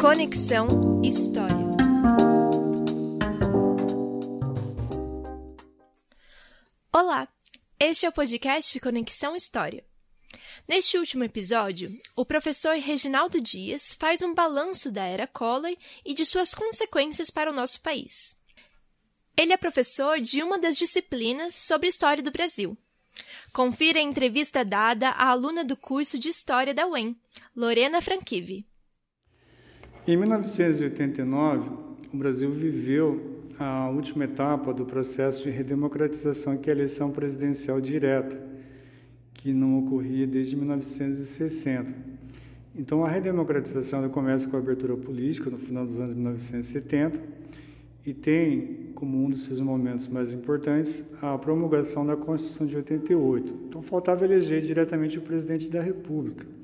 Conexão História. Olá, este é o podcast Conexão História. Neste último episódio, o professor Reginaldo Dias faz um balanço da era Collor e de suas consequências para o nosso país. Ele é professor de uma das disciplinas sobre História do Brasil. Confira a entrevista dada à aluna do curso de História da UEM, Lorena Franchivi. Em 1989, o Brasil viveu a última etapa do processo de redemocratização, que é a eleição presidencial direta, que não ocorria desde 1960. Então, a redemocratização começa com a abertura política no final dos anos 1970 e tem como um dos seus momentos mais importantes a promulgação da Constituição de 88. Então, faltava eleger diretamente o presidente da República.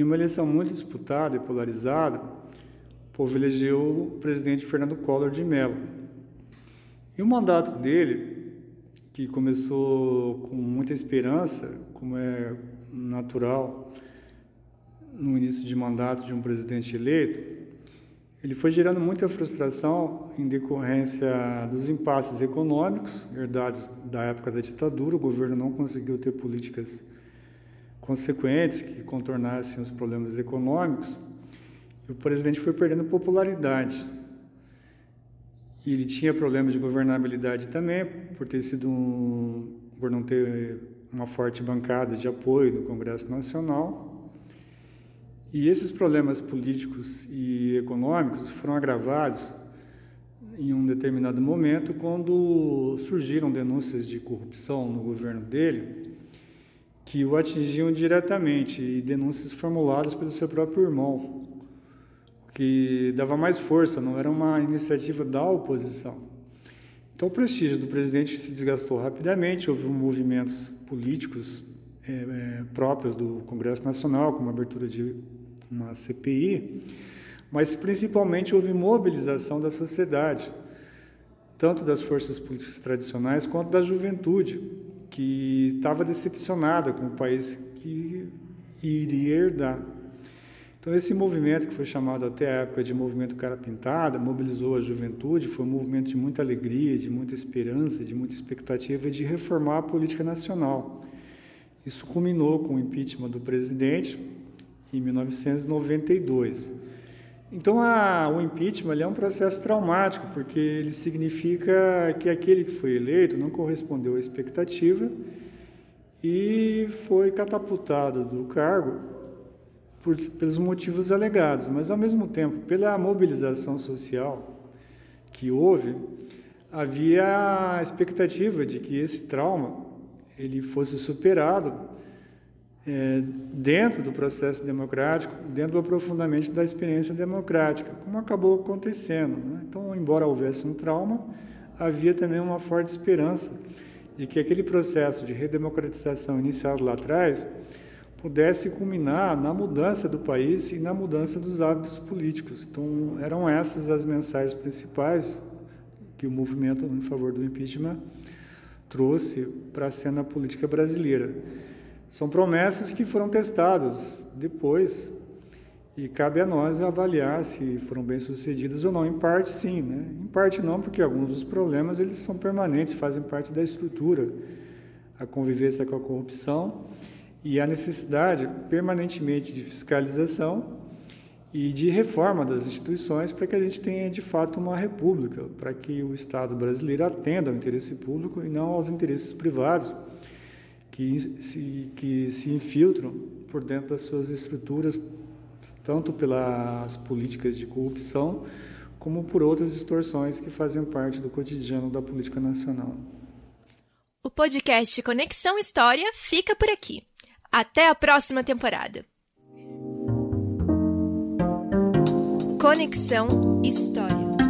Em uma eleição muito disputada e polarizada, o povo elegeu o presidente Fernando Collor de Mello. E o mandato dele, que começou com muita esperança, como é natural no início de mandato de um presidente eleito, ele foi gerando muita frustração em decorrência dos impasses econômicos herdados da época da ditadura. O governo não conseguiu ter políticas consequentes que contornassem os problemas econômicos. E o presidente foi perdendo popularidade. E ele tinha problemas de governabilidade também, por ter sido um, por não ter uma forte bancada de apoio do Congresso Nacional e esses problemas políticos e econômicos foram agravados em um determinado momento quando surgiram denúncias de corrupção no governo dele que o atingiam diretamente e denúncias formuladas pelo seu próprio irmão, o que dava mais força, não era uma iniciativa da oposição. Então o prestígio do presidente se desgastou rapidamente, houve movimentos políticos é, é, próprios do Congresso Nacional, como a abertura de uma CPI, mas principalmente houve mobilização da sociedade, tanto das forças políticas tradicionais quanto da juventude, que estava decepcionada com o país que iria herdar. Então, esse movimento, que foi chamado até a época de movimento cara pintada, mobilizou a juventude, foi um movimento de muita alegria, de muita esperança, de muita expectativa de reformar a política nacional. Isso culminou com o impeachment do presidente, em 1992. Então, a, o impeachment é um processo traumático, porque ele significa que aquele que foi eleito não correspondeu à expectativa e foi catapultado do cargo por, pelos motivos alegados, mas, ao mesmo tempo, pela mobilização social que houve, havia a expectativa de que esse trauma ele fosse superado é, dentro do processo democrático, dentro do aprofundamento da experiência democrática, como acabou acontecendo. Né? Então, embora houvesse um trauma, havia também uma forte esperança de que aquele processo de redemocratização iniciado lá atrás pudesse culminar na mudança do país e na mudança dos hábitos políticos. Então, eram essas as mensagens principais que o movimento em favor do impeachment trouxe para a cena política brasileira. São promessas que foram testadas depois e cabe a nós avaliar se foram bem sucedidas ou não. Em parte, sim, né? Em parte, não, porque alguns dos problemas eles são permanentes, fazem parte da estrutura, a convivência com a corrupção e a necessidade permanentemente de fiscalização e de reforma das instituições para que a gente tenha de fato uma república, para que o Estado brasileiro atenda ao interesse público e não aos interesses privados que se, que se infiltram por dentro das suas estruturas, tanto pelas políticas de corrupção, como por outras distorções que fazem parte do cotidiano da política nacional. O podcast Conexão História fica por aqui. Até a próxima temporada. Conexão História.